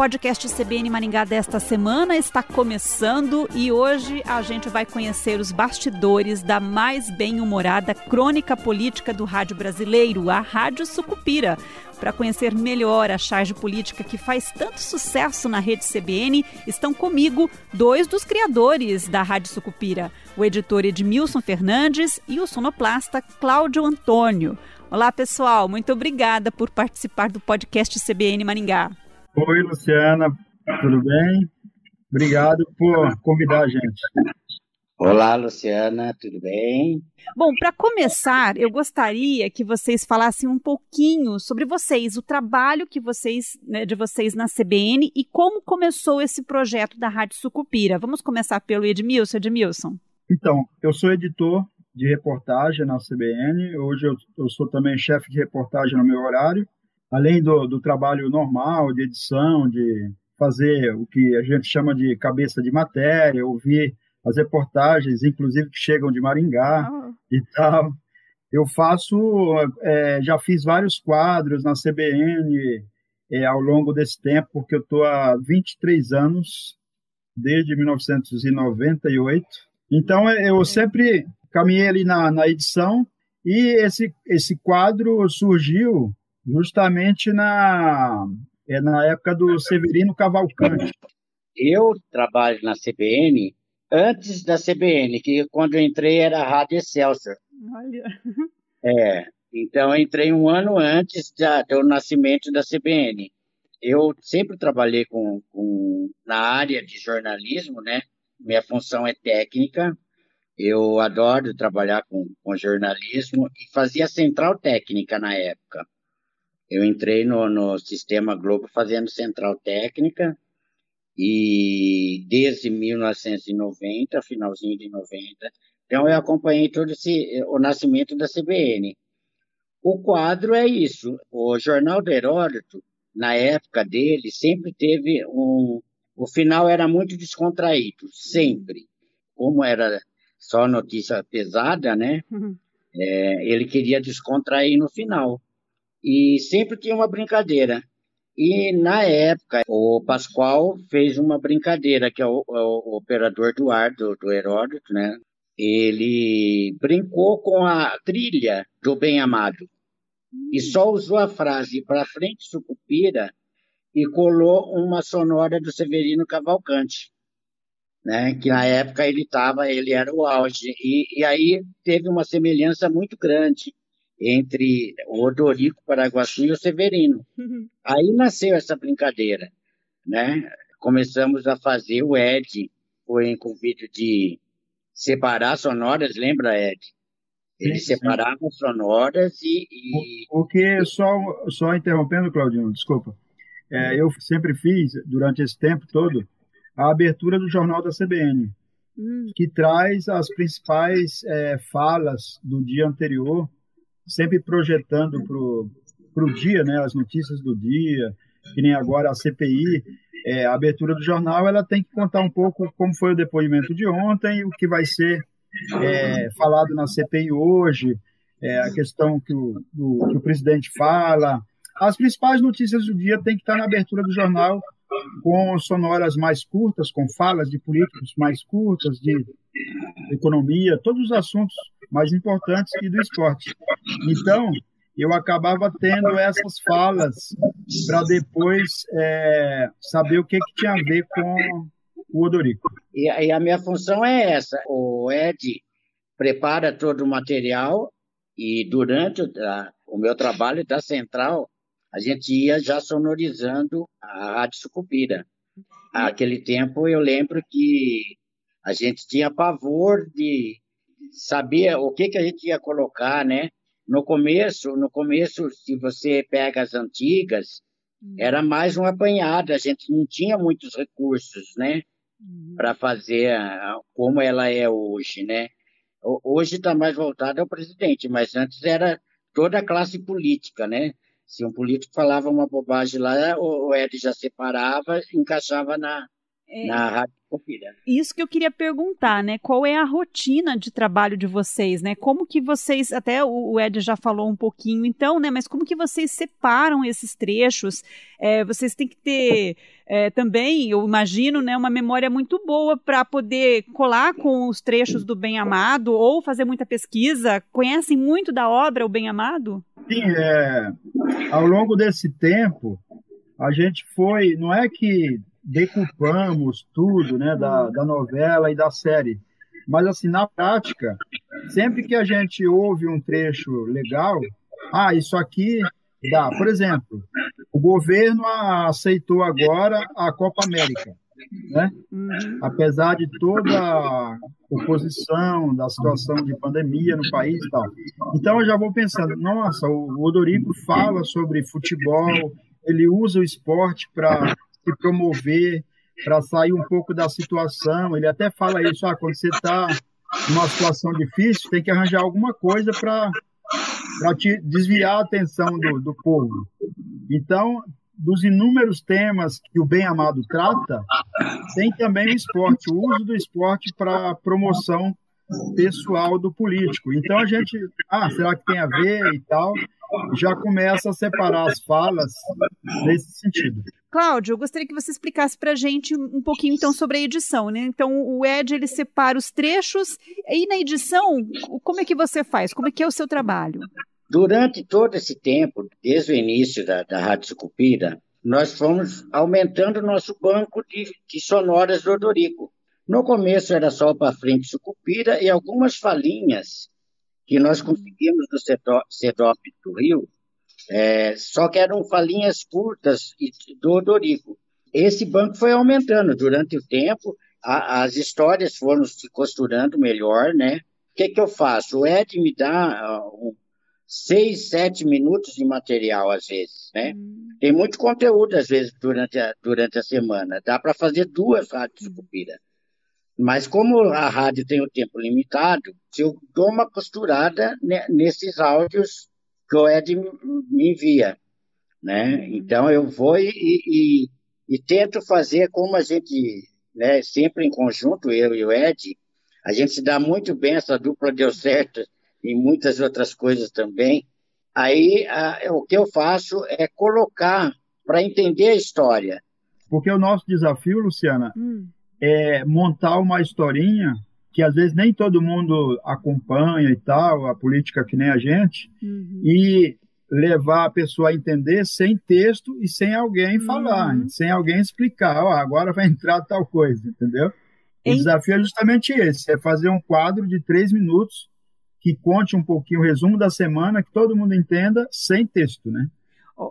podcast CBN Maringá desta semana está começando e hoje a gente vai conhecer os bastidores da mais bem-humorada crônica política do rádio brasileiro, a Rádio Sucupira. Para conhecer melhor a charge política que faz tanto sucesso na rede CBN, estão comigo dois dos criadores da Rádio Sucupira, o editor Edmilson Fernandes e o sonoplasta Cláudio Antônio. Olá, pessoal, muito obrigada por participar do podcast CBN Maringá. Oi, Luciana, tudo bem? Obrigado por convidar a gente. Olá, Luciana, tudo bem? Bom, para começar, eu gostaria que vocês falassem um pouquinho sobre vocês, o trabalho que vocês, né, de vocês na CBN e como começou esse projeto da Rádio Sucupira. Vamos começar pelo Edmilson. Edmilson. Então, eu sou editor de reportagem na CBN. Hoje eu, eu sou também chefe de reportagem no meu horário além do, do trabalho normal de edição, de fazer o que a gente chama de cabeça de matéria, ouvir as reportagens, inclusive que chegam de Maringá oh. e tal. Eu faço, é, já fiz vários quadros na CBN é, ao longo desse tempo, porque eu estou há 23 anos, desde 1998. Então, eu sempre caminhei ali na, na edição e esse, esse quadro surgiu justamente na, é, na época do Severino Cavalcante. Eu trabalho na CBN antes da CBN, que quando eu entrei era a Rádio Excelsior. Olha. É, então eu entrei um ano antes da, do nascimento da CBN. Eu sempre trabalhei com, com, na área de jornalismo, né? Minha função é técnica. Eu adoro trabalhar com, com jornalismo e fazia central técnica na época. Eu entrei no, no Sistema Globo fazendo central técnica e desde 1990, finalzinho de 90, então eu acompanhei todo esse, o nascimento da CBN. O quadro é isso. O Jornal do Heródoto, na época dele, sempre teve um. O final era muito descontraído, sempre. Como era só notícia pesada, né? Uhum. É, ele queria descontrair no final e sempre tinha uma brincadeira. E na época, o Pascoal fez uma brincadeira, que é o, o, o operador do ar do, do Heródoto, né? Ele brincou com a trilha do Bem Amado e só usou a frase para frente sucupira e colou uma sonora do Severino Cavalcante, né? Que na época ele estava, ele era o auge e, e aí teve uma semelhança muito grande entre o Odorico Paraguaçu e o Severino. Uhum. Aí nasceu essa brincadeira, né? Começamos a fazer o Ed, foi em convite de separar sonoras, lembra, Ed? Ele sim, separava sim. sonoras e... e... O, o, que, só, só interrompendo, Claudinho, desculpa, é, eu sempre fiz, durante esse tempo todo, a abertura do Jornal da CBN, hum. que traz as principais é, falas do dia anterior, sempre projetando para o dia, né, as notícias do dia, que nem agora a CPI, é, a abertura do jornal, ela tem que contar um pouco como foi o depoimento de ontem, o que vai ser é, falado na CPI hoje, é, a questão que o, do, que o presidente fala. As principais notícias do dia tem que estar na abertura do jornal, com sonoras mais curtas, com falas de políticos mais curtas, de economia, todos os assuntos mais importantes e do esporte. Então, eu acabava tendo essas falas para depois é, saber o que, que tinha a ver com o Odorico. E, e, a minha função é essa. O Ed prepara todo o material e durante a, o meu trabalho da central, a gente ia já sonorizando a Rádio Sucupira. Aquele tempo eu lembro que a gente tinha pavor de saber o que, que a gente ia colocar, né? No começo, no começo, se você pega as antigas, uhum. era mais um apanhado, a gente não tinha muitos recursos, né? Uhum. Para fazer como ela é hoje, né? Hoje está mais voltado ao presidente, mas antes era toda a classe política, né? Se um político falava uma bobagem lá, o Ed já separava, encaixava na, é. na rádio Sucupira. Isso que eu queria perguntar, né? Qual é a rotina de trabalho de vocês, né? Como que vocês, até o Ed já falou um pouquinho, então, né? Mas como que vocês separam esses trechos? É, vocês têm que ter é, também, eu imagino, né, uma memória muito boa para poder colar com os trechos do Bem Amado ou fazer muita pesquisa. Conhecem muito da obra, o Bem Amado? Sim, é, ao longo desse tempo, a gente foi, não é que decupamos tudo né, da, da novela e da série, mas assim, na prática, sempre que a gente ouve um trecho legal, ah, isso aqui dá. Por exemplo, o governo aceitou agora a Copa América, né? Uhum. Apesar de toda a oposição, da situação de pandemia no país e tal. Então eu já vou pensando, nossa, o Odorico fala sobre futebol, ele usa o esporte para promover, para sair um pouco da situação. Ele até fala isso, ah, quando você está numa situação difícil, tem que arranjar alguma coisa para te desviar a atenção do, do povo. Então, dos inúmeros temas que o Bem Amado trata, tem também o esporte, o uso do esporte para promoção pessoal do político. Então a gente, ah, será que tem a ver e tal? Já começa a separar as falas nesse sentido. Cláudio, eu gostaria que você explicasse para a gente um pouquinho então sobre a edição, né? Então o Ed ele separa os trechos e na edição como é que você faz? Como é que é o seu trabalho? Durante todo esse tempo, desde o início da, da Rádio Sucupira, nós fomos aumentando nosso banco de, de sonoras do Odorico. No começo era só para frente Sucupira e algumas falinhas que nós conseguimos do CEDOP do Rio, é, só que eram falinhas curtas do Odorico. Esse banco foi aumentando durante o tempo, a, as histórias foram se costurando melhor, né? O que, que eu faço? O Ed me dá uh, seis, sete minutos de material, às vezes, né? Hum. Tem muito conteúdo, às vezes, durante a, durante a semana. Dá para fazer duas rádios hum. Cupira. Mas como a rádio tem o tempo limitado, eu dou uma costurada nesses áudios que o Ed me envia, né? Hum. Então eu vou e, e, e tento fazer como a gente, né, sempre em conjunto, eu e o Ed, a gente se dá muito bem, essa dupla deu certo e muitas outras coisas também. Aí a, o que eu faço é colocar para entender a história. Porque o nosso desafio, Luciana, hum. é montar uma historinha que às vezes nem todo mundo acompanha e tal, a política que nem a gente, uhum. e levar a pessoa a entender sem texto e sem alguém uhum. falar, sem alguém explicar, oh, agora vai entrar tal coisa, entendeu? O desafio é justamente esse, é fazer um quadro de três minutos que conte um pouquinho o resumo da semana, que todo mundo entenda, sem texto, né?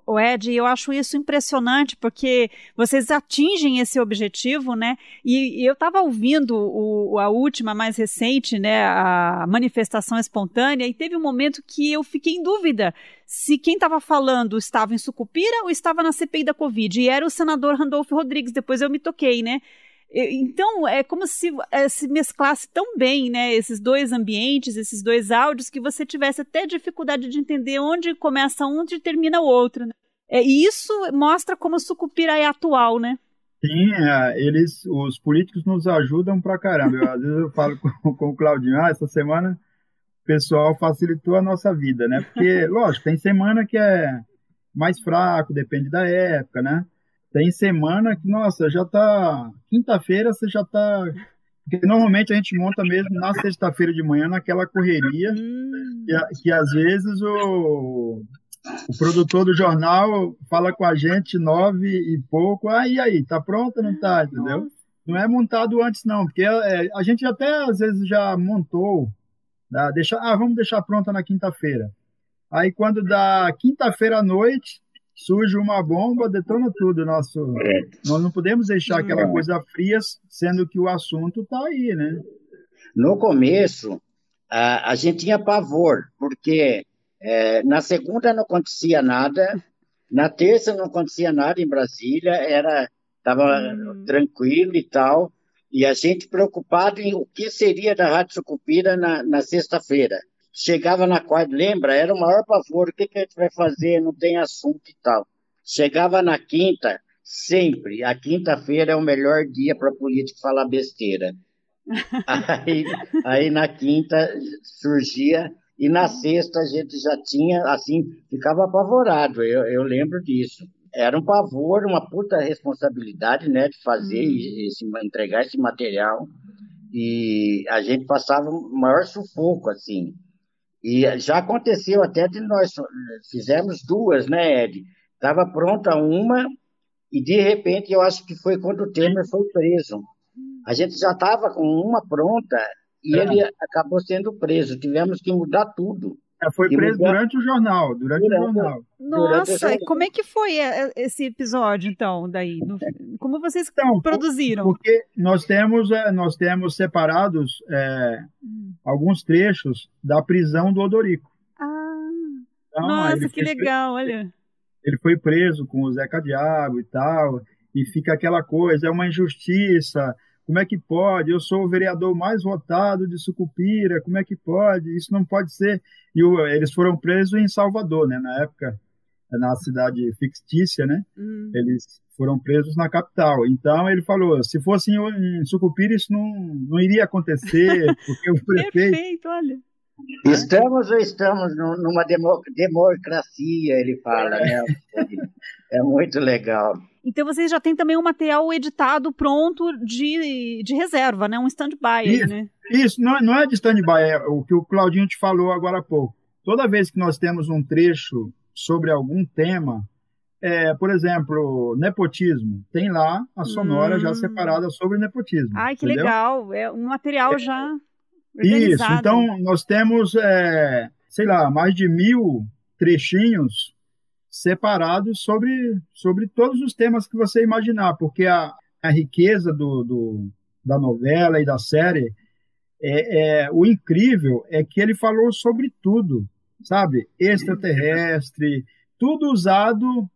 O Ed, eu acho isso impressionante porque vocês atingem esse objetivo, né? E, e eu estava ouvindo o, a última, mais recente, né? A manifestação espontânea, e teve um momento que eu fiquei em dúvida se quem estava falando estava em Sucupira ou estava na CPI da Covid. E era o senador Randolfo Rodrigues. Depois eu me toquei, né? Então, é como se é, se mesclasse tão bem, né, esses dois ambientes, esses dois áudios, que você tivesse até dificuldade de entender onde começa um e termina o outro. Né? É, e isso mostra como o Sucupira é atual, né? Sim, é, eles, os políticos nos ajudam pra caramba. Eu, às vezes eu falo com, com o Claudinho, ah, essa semana o pessoal facilitou a nossa vida, né? Porque, lógico, tem semana que é mais fraco, depende da época, né? Tem semana que, nossa, já tá. Quinta-feira você já tá. Porque normalmente a gente monta mesmo na sexta-feira de manhã, naquela correria, hum. que, que às vezes o, o produtor do jornal fala com a gente nove e pouco, aí ah, aí, tá pronta, não tá, entendeu? Não é montado antes não, porque é, a gente até às vezes já montou, tá? deixa, ah, vamos deixar pronta na quinta-feira. Aí quando dá quinta-feira à noite, surge uma bomba, detona tudo. Nosso, é. Nós não podemos deixar aquela não. coisa fria, sendo que o assunto está aí, né? No começo, a, a gente tinha pavor, porque é, na segunda não acontecia nada, na terça não acontecia nada em Brasília, era estava hum. tranquilo e tal, e a gente preocupado em o que seria da Rádio Sucupira na, na sexta-feira chegava na quarta, lembra? Era o maior pavor, o que, que a gente vai fazer? Não tem assunto e tal. Chegava na quinta, sempre. A quinta-feira é o melhor dia para político falar besteira. aí, aí na quinta surgia e na sexta a gente já tinha, assim, ficava apavorado, eu, eu lembro disso. Era um pavor, uma puta responsabilidade, né, de fazer e, esse, entregar esse material. E a gente passava o maior sufoco, assim. E já aconteceu até de nós, fizemos duas, né, Ed? Estava pronta uma e, de repente, eu acho que foi quando o Temer foi preso. A gente já estava com uma pronta e é. ele acabou sendo preso. Tivemos que mudar tudo. É, foi preso durante o jornal, durante, durante o jornal. Nossa, e como é que foi é, é, esse episódio, então, daí? No... Como vocês então, produziram? Porque nós temos, nós temos separados é, hum. alguns trechos da prisão do Odorico. Ah, então, nossa, que legal, preso, olha. Ele foi preso com o Zeca Diabo e tal, e fica aquela coisa, é uma injustiça, como é que pode? Eu sou o vereador mais votado de Sucupira, como é que pode? Isso não pode ser. E o, eles foram presos em Salvador, né? Na época, na cidade fictícia, né? Uhum. Eles foram presos na capital. Então ele falou, se fosse em, Sucupira isso não, não iria acontecer, porque o prefeito... Perfeito, olha. Estamos ou estamos numa democracia, ele fala, né? É muito legal. Então vocês já têm também um material editado pronto de, de reserva, né? Um stand-by. Isso, né? isso não, não é de stand-by, é o que o Claudinho te falou agora há pouco. Toda vez que nós temos um trecho sobre algum tema, é, por exemplo, nepotismo, tem lá a sonora hum. já separada sobre nepotismo. Ai, que entendeu? legal! É um material é, já organizado. Isso, então nós temos, é, sei lá, mais de mil trechinhos separados sobre, sobre todos os temas que você imaginar, porque a, a riqueza do, do, da novela e da série, é, é, o incrível é que ele falou sobre tudo, sabe? Extraterrestre, tudo usado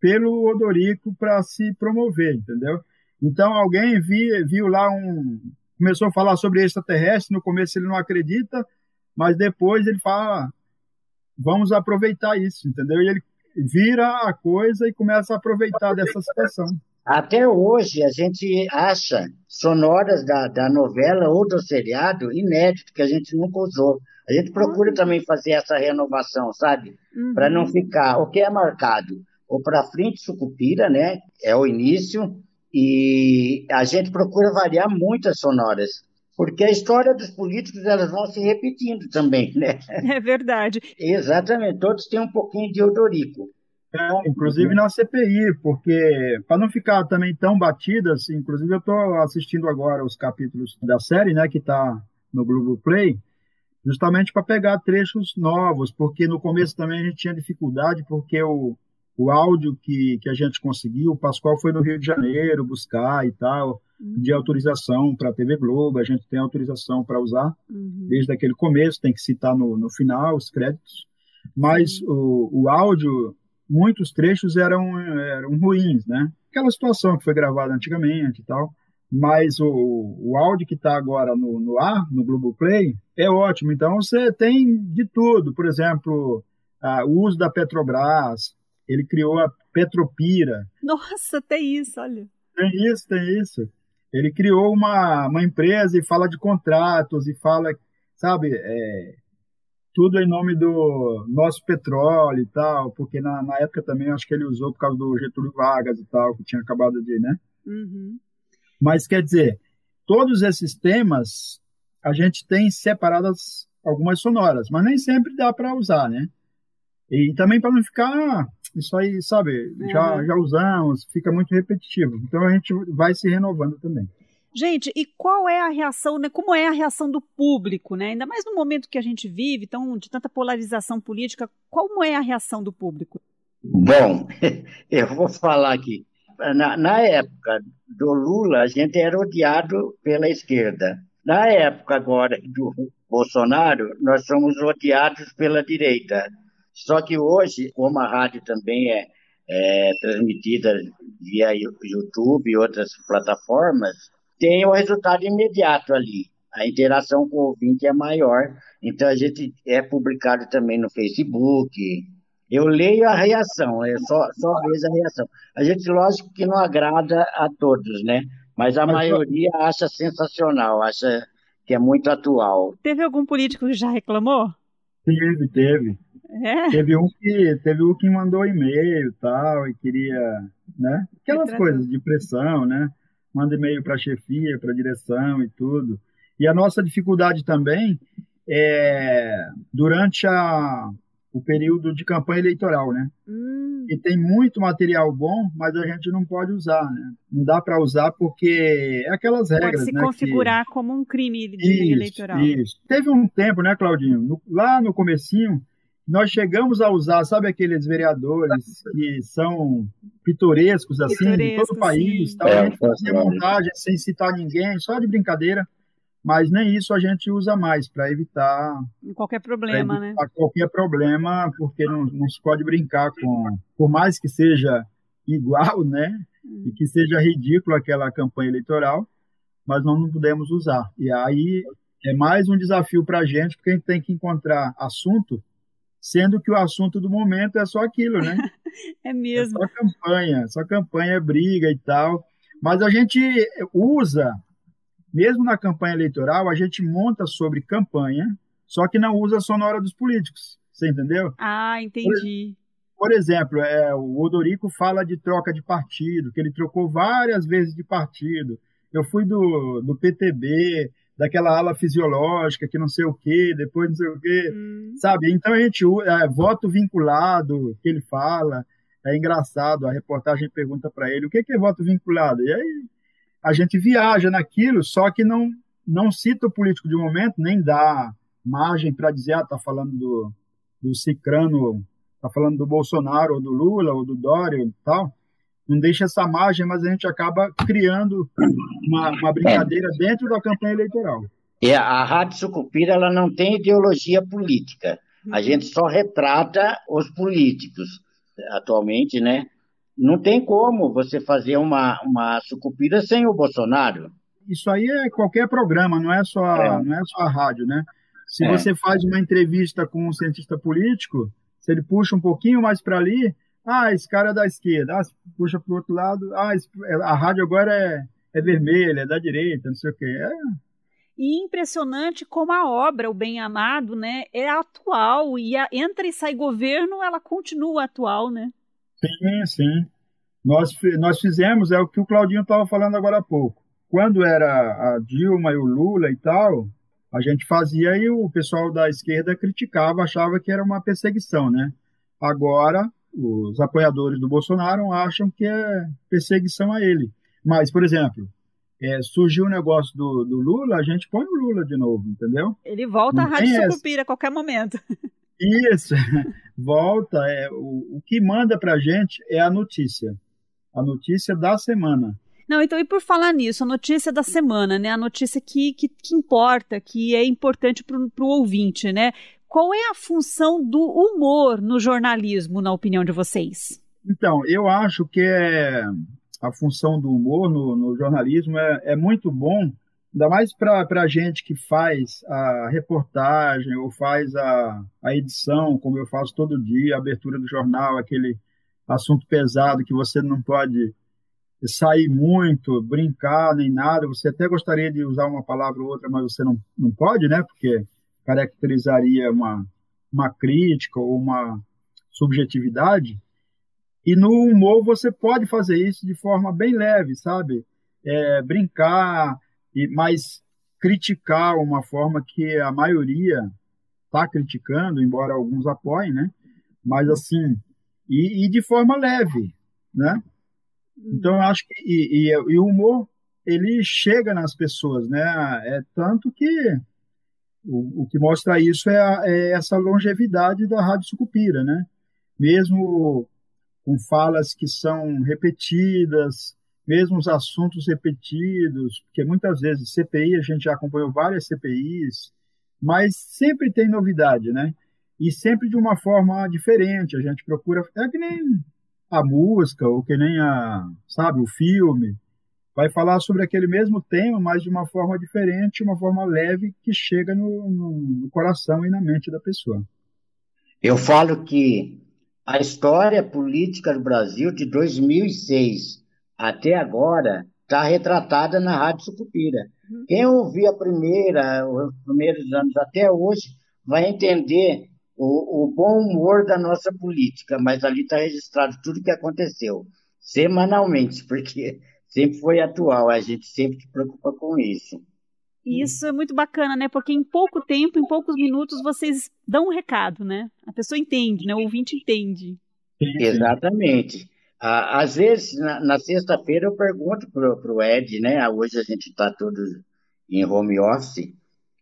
pelo Odorico para se promover, entendeu? Então alguém viu, viu lá um. Começou a falar sobre extraterrestre, no começo ele não acredita, mas depois ele fala: vamos aproveitar isso, entendeu? E ele vira a coisa e começa a aproveitar dessa situação. Até hoje a gente acha sonoras da, da novela ou do seriado inédito que a gente nunca usou. A gente procura também fazer essa renovação, sabe? Uhum. Para não ficar. O que é marcado? O para frente sucupira, né? É o início. E a gente procura variar muitas sonoras porque a história dos políticos elas vão se repetindo também, né? É verdade. Exatamente, todos têm um pouquinho de odorico. É, inclusive na CPI, porque para não ficar também tão batidas, inclusive eu estou assistindo agora os capítulos da série, né, que está no Google Play, justamente para pegar trechos novos, porque no começo também a gente tinha dificuldade, porque o, o áudio que, que a gente conseguiu, o Pascoal foi no Rio de Janeiro buscar e tal, uhum. de autorização para a TV Globo, a gente tem autorização para usar uhum. desde aquele começo, tem que citar no, no final os créditos, mas o, o áudio, muitos trechos eram, eram ruins, né? Aquela situação que foi gravada antigamente e tal, mas o, o áudio que está agora no, no ar, no Globoplay, é ótimo. Então você tem de tudo, por exemplo, a, o uso da Petrobras, ele criou a Petropira. Nossa, tem isso, olha. Tem isso, tem isso ele criou uma, uma empresa e fala de contratos e fala, sabe, é, tudo em nome do nosso petróleo e tal, porque na, na época também acho que ele usou por causa do Getúlio Vargas e tal, que tinha acabado de, né? Uhum. Mas quer dizer, todos esses temas a gente tem separadas algumas sonoras, mas nem sempre dá para usar, né? E também para não ficar, isso aí, sabe, uhum. já, já usamos, fica muito repetitivo. Então a gente vai se renovando também. Gente, e qual é a reação, né? Como é a reação do público, né? Ainda mais no momento que a gente vive, tão, de tanta polarização política, como é a reação do público? Bom, eu vou falar aqui. Na, na época do Lula, a gente era odiado pela esquerda. Na época agora do Bolsonaro, nós somos odiados pela direita. Só que hoje, como a rádio também é, é transmitida via YouTube e outras plataformas, tem o resultado imediato ali. A interação com o ouvinte é maior, então a gente é publicado também no Facebook, Eu leio a reação, eu só, só vejo a reação. A gente, lógico que não agrada a todos, né? Mas a maioria acha sensacional, acha que é muito atual. Teve algum político que já reclamou? Teve, teve. É? Teve um que teve um que mandou e-mail tal e queria, né? Aquelas coisas de pressão, né? Manda e-mail para a chefia, para a direção e tudo. E a nossa dificuldade também é durante a, o período de campanha eleitoral, né? Hum. E tem muito material bom, mas a gente não pode usar, né? Não dá para usar porque é aquelas regras, Pode se né, configurar que... como um crime isso, eleitoral. Isso. Teve um tempo, né, Claudinho? No, lá no comecinho, nós chegamos a usar, sabe aqueles vereadores que são pitorescos, assim, de todo o país, tal, é, a gente fazia montagem sem citar ninguém, só de brincadeira, mas nem isso a gente usa mais para evitar qualquer problema, né? Qualquer problema, porque não, não se pode brincar com, por mais que seja igual, né? Hum. E que seja ridículo aquela campanha eleitoral, mas nós não podemos usar. E aí é mais um desafio para a gente, porque a gente tem que encontrar assunto sendo que o assunto do momento é só aquilo, né? é mesmo. É só campanha, só campanha, briga e tal. Mas a gente usa, mesmo na campanha eleitoral, a gente monta sobre campanha, só que não usa só na hora dos políticos. Você entendeu? Ah, entendi. Por, por exemplo, é, o Odorico fala de troca de partido, que ele trocou várias vezes de partido. Eu fui do, do PTB, daquela ala fisiológica que não sei o quê, depois não sei o quê, hum. sabe? Então a gente é, voto vinculado que ele fala, é engraçado. A reportagem pergunta para ele o que, que é voto vinculado e aí a gente viaja naquilo, só que não não cita o político de momento, nem dá margem para dizer ah tá falando do do Cicrano, tá falando do Bolsonaro ou do Lula ou do Dória e tal não deixa essa margem, mas a gente acaba criando uma, uma brincadeira é. dentro da campanha eleitoral. É, a Rádio Sucupira ela não tem ideologia política. A gente só retrata os políticos atualmente, né? Não tem como você fazer uma, uma sucupira sem o Bolsonaro. Isso aí é qualquer programa, não é só, é. Não é só a rádio, né? Se é. você faz uma entrevista com um cientista político, se ele puxa um pouquinho mais para ali, ah, esse cara é da esquerda. Ah, puxa para o outro lado. Ah, a rádio agora é, é vermelha, é da direita, não sei o quê. É. E impressionante como a obra, o Bem Amado, né, é atual. E a, entra e sai governo, ela continua atual, né? Sim, sim. Nós, nós fizemos, é o que o Claudinho estava falando agora há pouco. Quando era a Dilma e o Lula e tal, a gente fazia e o pessoal da esquerda criticava, achava que era uma perseguição, né? Agora os apoiadores do Bolsonaro acham que é perseguição a ele. Mas, por exemplo, é, surgiu o um negócio do, do, Lula, a gente põe o Lula de novo, entendeu? Ele volta Não à Rádio Sucupira a qualquer momento. Isso, volta. É, o, o que manda para a gente é a notícia. A notícia da semana. Não, então, e por falar nisso, a notícia da semana, né? A notícia que, que, que importa, que é importante para o ouvinte, né? Qual é a função do humor no jornalismo, na opinião de vocês? Então, eu acho que é, a função do humor no, no jornalismo é, é, muito bom, ainda mais para a gente que faz a reportagem ou faz a, a edição, como eu faço todo dia, a abertura do jornal, aquele assunto pesado que você não pode sair muito, brincar, nem nada. Você até gostaria de usar uma palavra ou outra, mas você não, não pode, né? Porque caracterizaria uma, uma crítica ou uma subjetividade. E no humor você pode fazer isso de forma bem leve, sabe? É, brincar, e mas criticar uma forma que a maioria está criticando, embora alguns apoiem, né? Mas assim, e, e de forma leve, né? Então eu acho que e, e, e, o humor ele chega nas pessoas, né? É tanto que o, o que mostra isso é, a, é, essa longevidade da Rádio Sucupira, né? Mesmo com falas que são repetidas, mesmo os assuntos repetidos, porque muitas vezes CPI, a gente já acompanhou várias CPIs, mas sempre tem novidade, né? E sempre de uma forma diferente, a gente procura, é que nem a música, ou que nem a, sabe, o filme, vai falar sobre aquele mesmo tema, mas de uma forma diferente, uma forma leve que chega no, no, coração e na mente da pessoa. Eu falo que a história política do Brasil de 2006 até agora está retratada na Rádio Sucupira. Uhum. Quem ouvir a primeira, os primeiros anos até hoje, vai entender o, o bom humor da nossa política, mas ali está registrado tudo o que aconteceu, semanalmente, porque sempre foi atual, a gente sempre se preocupa com isso. E isso é muito bacana, né? Porque em pouco tempo, em poucos minutos, vocês dão um recado, né? A pessoa entende, né? O ouvinte entende. Exatamente. Às vezes, na, na sexta-feira, eu pergunto para o Ed, né? Hoje a gente está todos em home office.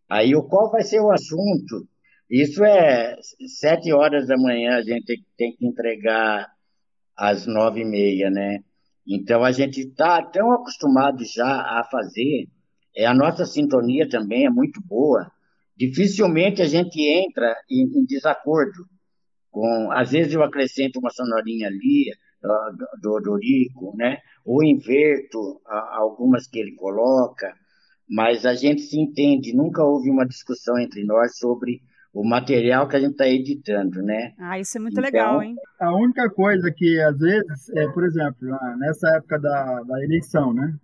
Aí, qual vai ser o assunto? Isso é sete horas da manhã, a gente tem que entregar às nove e meia, né? Então, a gente está tão acostumado já a fazer é, a nossa sintonia também é muito boa. Dificilmente a gente entra em, em desacordo. Com, às vezes eu acrescento uma sonorinha ali, do Odorico, né? ou inverto algumas que ele coloca, mas a gente se entende, nunca houve uma discussão entre nós sobre o material que a gente está editando, né? Ah, isso é muito então, legal, hein? A única coisa que, às vezes, é, por exemplo, nessa época da, da eleição, né?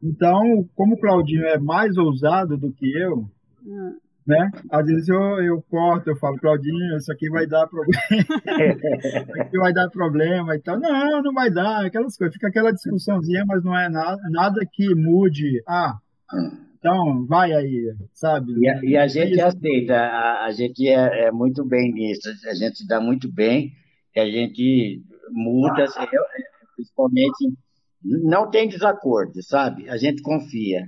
Então, como o Claudinho é mais ousado do que eu, hum. né? Às vezes eu, eu corto, eu falo, Claudinho, isso aqui vai dar problema. isso aqui vai dar problema e tal. Não, não vai dar, aquelas coisas. Fica aquela discussãozinha, mas não é nada, nada que mude. Ah, então vai aí, sabe? E a, e a gente aceita, a, a gente é, é, muito bem nisso, a gente se dá muito bem, a gente muda, principalmente não tem desacordo, sabe? A gente confia.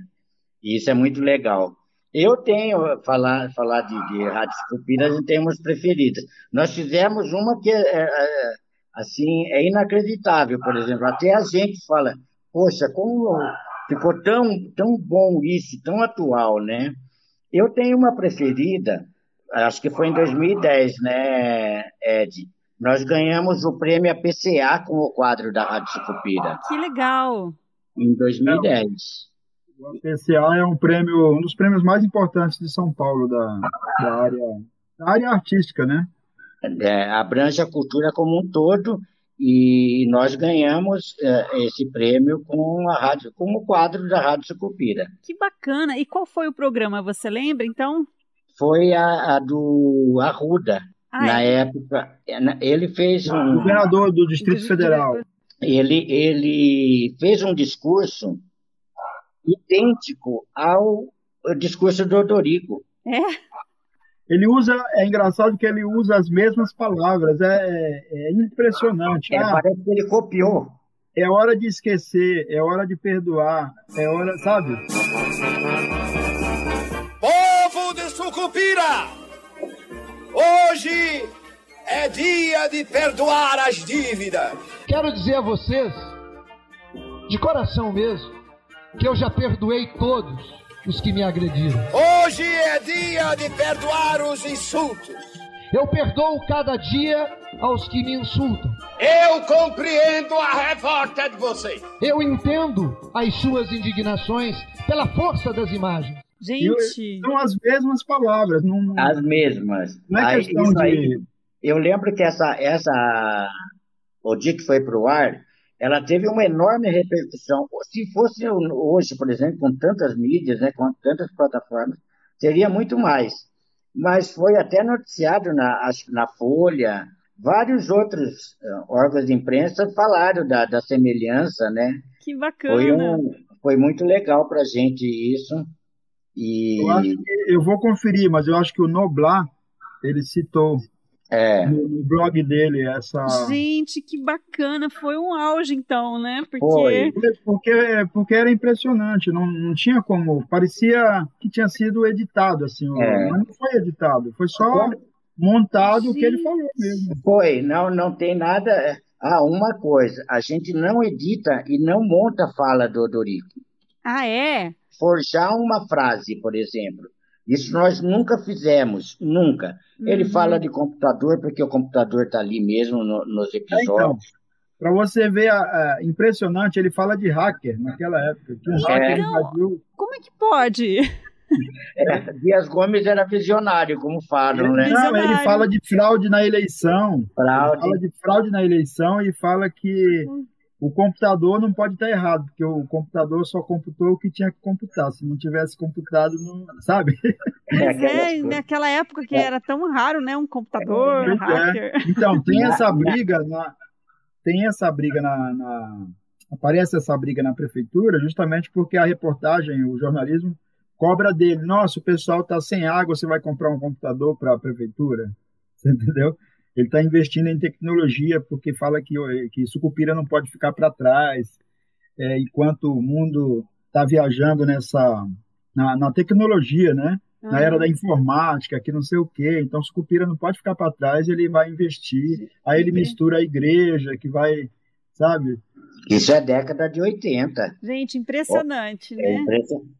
E isso é muito legal. Eu tenho, falar, falar de, de Rádio Esculpira, a gente tem umas preferidas. Nós fizemos uma que é, é, é, assim, é inacreditável, por exemplo. Até a gente fala, poxa, como ficou tão, tão bom isso, tão atual, né? Eu tenho uma preferida, acho que foi em 2010, né, Ed? Nós ganhamos o prêmio APCA com o quadro da Rádio Sucupira. Que legal! Em 2010. O APCA é um prêmio, um dos prêmios mais importantes de São Paulo, da, da área, da área artística, né? É, abrange a cultura como um todo e nós ganhamos é, esse prêmio com a rádio, com o quadro da Rádio Sucupira. Que bacana! E qual foi o programa? Você lembra, então? Foi a, a do Arruda, ah, na é? época, ele fez um. Governador do Distrito Federal. Ele, ele fez um discurso idêntico ao discurso do Odorico. É? Ele usa, é engraçado que ele usa as mesmas palavras, é, é impressionante. É, ah, parece que ele copiou. É hora de esquecer, é hora de perdoar, é hora, sabe? Povo de Sucupira! Hoje é dia de perdoar as dívidas. Quero dizer a vocês, de coração mesmo, que eu já perdoei todos os que me agrediram. Hoje é dia de perdoar os insultos. Eu perdoo cada dia aos que me insultam. Eu compreendo a revolta de vocês. Eu entendo as suas indignações pela força das imagens. Gente. São as mesmas palavras. Não, as mesmas. Não é questão de. Aí, eu lembro que essa, essa. O dia que foi para o ar, ela teve uma enorme repercussão. Se fosse hoje, por exemplo, com tantas mídias, né, com tantas plataformas, seria muito mais. Mas foi até noticiado na, na Folha, vários outros uh, órgãos de imprensa falaram da, da semelhança, né? Que bacana. Foi, um, foi muito legal para a gente isso. E... Eu, acho que, eu vou conferir, mas eu acho que o Noblar, ele citou é. no, no, blog dele essa... Gente, que bacana, foi um auge então, né? Porque... Foi. Porque, porque era impressionante, não, não tinha como, parecia que tinha sido editado, assim, é. mas não foi editado, foi só montado o que ele falou mesmo. Foi, não, não tem nada... Ah, uma coisa, a gente não edita e não monta a fala do Dorico. Ah, é? forjar uma frase, por exemplo. Isso nós nunca fizemos, nunca. Uhum. Ele fala de computador porque o computador está ali mesmo no, nos episódios. É, então, Para você ver, a, a, impressionante, ele fala de hacker naquela época. Que um então, hacker invadiu... Como é que pode? É, Dias Gomes era visionário, como falam, né? Não, ele fala de fraude na eleição. Fraude. Ele fala de fraude na eleição e fala que o computador não pode estar errado, porque o computador só computou o que tinha que computar. Se não tivesse computado, não, sabe? Mas é, naquela época que era tão raro, né? Um computador, um hacker. É. Então, tem essa briga, na, tem essa briga na, na, Aparece essa briga na prefeitura justamente porque a reportagem, o jornalismo, cobra dele. Nossa, o pessoal está sem água, você vai comprar um computador para a prefeitura? Você entendeu? Ele está investindo em tecnologia porque fala que, que Sucupira não pode ficar para trás, é, enquanto o mundo está viajando nessa na, na, tecnologia, né? Na ah. era da informática, que não sei o quê. Então, Sucupira não pode ficar para trás, ele vai investir. Aí ele mistura a igreja, que vai, sabe? Isso é década de 80. Gente, impressionante, oh, né?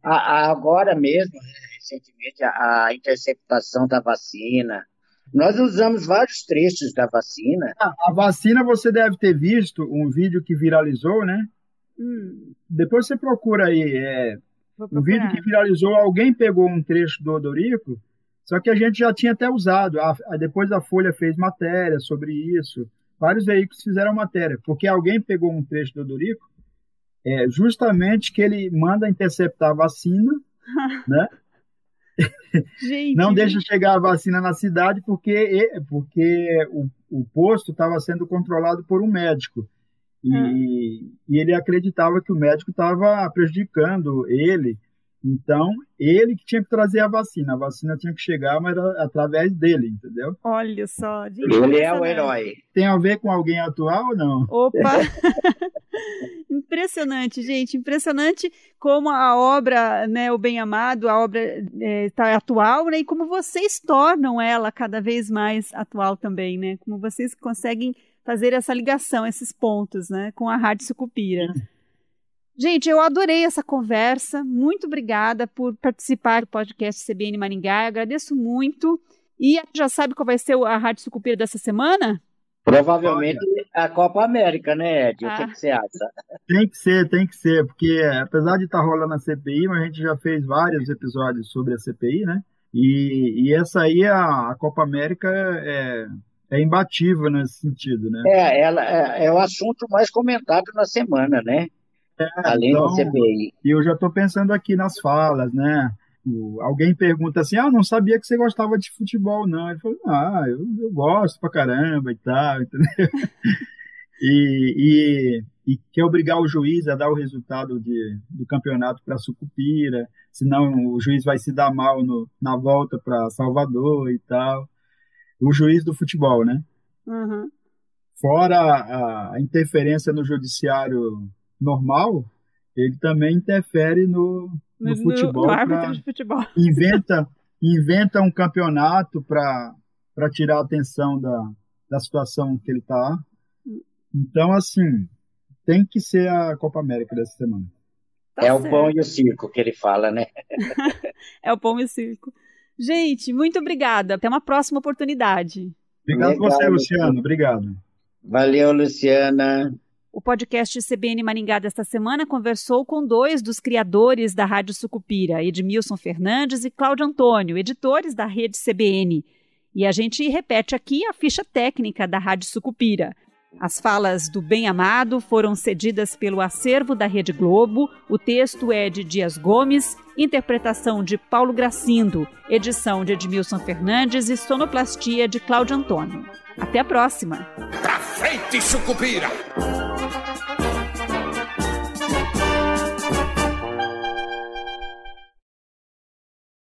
É agora mesmo, recentemente, a, a interceptação da vacina, nós usamos vários trechos da vacina. A, a, vacina você deve ter visto um vídeo que viralizou, né? Hum. Depois você procura aí. É, um vídeo que viralizou, alguém pegou um trecho do Odorico, só que a gente já tinha até usado. A, a, depois a Folha fez matéria sobre isso. Vários veículos fizeram matéria, porque alguém pegou um trecho do Odorico, é, justamente que ele manda interceptar a vacina, né? Gente, não deixa chegar a vacina na cidade porque, porque o, o posto estava sendo controlado por um médico. E, hum. e ele acreditava que o médico estava prejudicando ele. Então, ele que tinha que trazer a vacina. A vacina tinha que chegar, mas era através dele, entendeu? Olha só. Ele é o herói. Tem a ver com alguém atual ou não? Opa! impressionante, gente. Impressionante como a obra, né, o Bem Amado, a obra está é, atual, né? E como vocês tornam ela cada vez mais atual também, né? Como vocês conseguem fazer essa ligação, esses pontos, né? Com a Rádio Sucupira. Gente, eu adorei essa conversa. Muito obrigada por participar do podcast CBN Maringá. Eu agradeço muito. E já sabe qual vai ser a Rádio Sucupira dessa semana? Provavelmente a Copa América, né, Ed? O que, ah. que, você acha? Tem que ser, tem que ser, porque apesar de estar tá rolando a CPI, a gente já fez vários episódios sobre a CPI, né? E, e essa aí, a, a Copa América, é, é imbatível nesse sentido, né? É, ela, é, é o assunto mais comentado na semana, né? É, Além então, da CPI. E eu já estou pensando aqui nas falas, né? Alguém pergunta assim, ah, não sabia que você gostava de futebol, não. Ele falou, ah, eu, eu gosto pra caramba e tal, entendeu? e, e, e, quer obrigar o juiz a dar o resultado de, do campeonato para Sucupira, senão o juiz vai se dar mal no, na volta para Salvador e tal. O juiz do futebol, né? Uhum. Fora a, a interferência no judiciário normal, ele também interfere no, no, no futebol. No árbitro de futebol. Inventa, inventa um campeonato para tirar a atenção da, da situação que ele está. Então, assim, tem que ser a Copa América dessa semana. Tá é certo. o pão e o circo que ele fala, né? é o pão e o circo. Gente, muito obrigada. Até uma próxima oportunidade. Obrigado Legal, você, Luciano. Obrigado. Valeu, Luciana. O podcast CBN Maringá desta semana conversou com dois dos criadores da Rádio Sucupira, Edmilson Fernandes e Cláudio Antônio, editores da rede CBN. E a gente repete aqui a ficha técnica da Rádio Sucupira. As falas do Bem Amado foram cedidas pelo acervo da Rede Globo. O texto é de Dias Gomes, interpretação de Paulo Gracindo, edição de Edmilson Fernandes e sonoplastia de Cláudio Antônio. Até a próxima! Pra frente, Sucupira!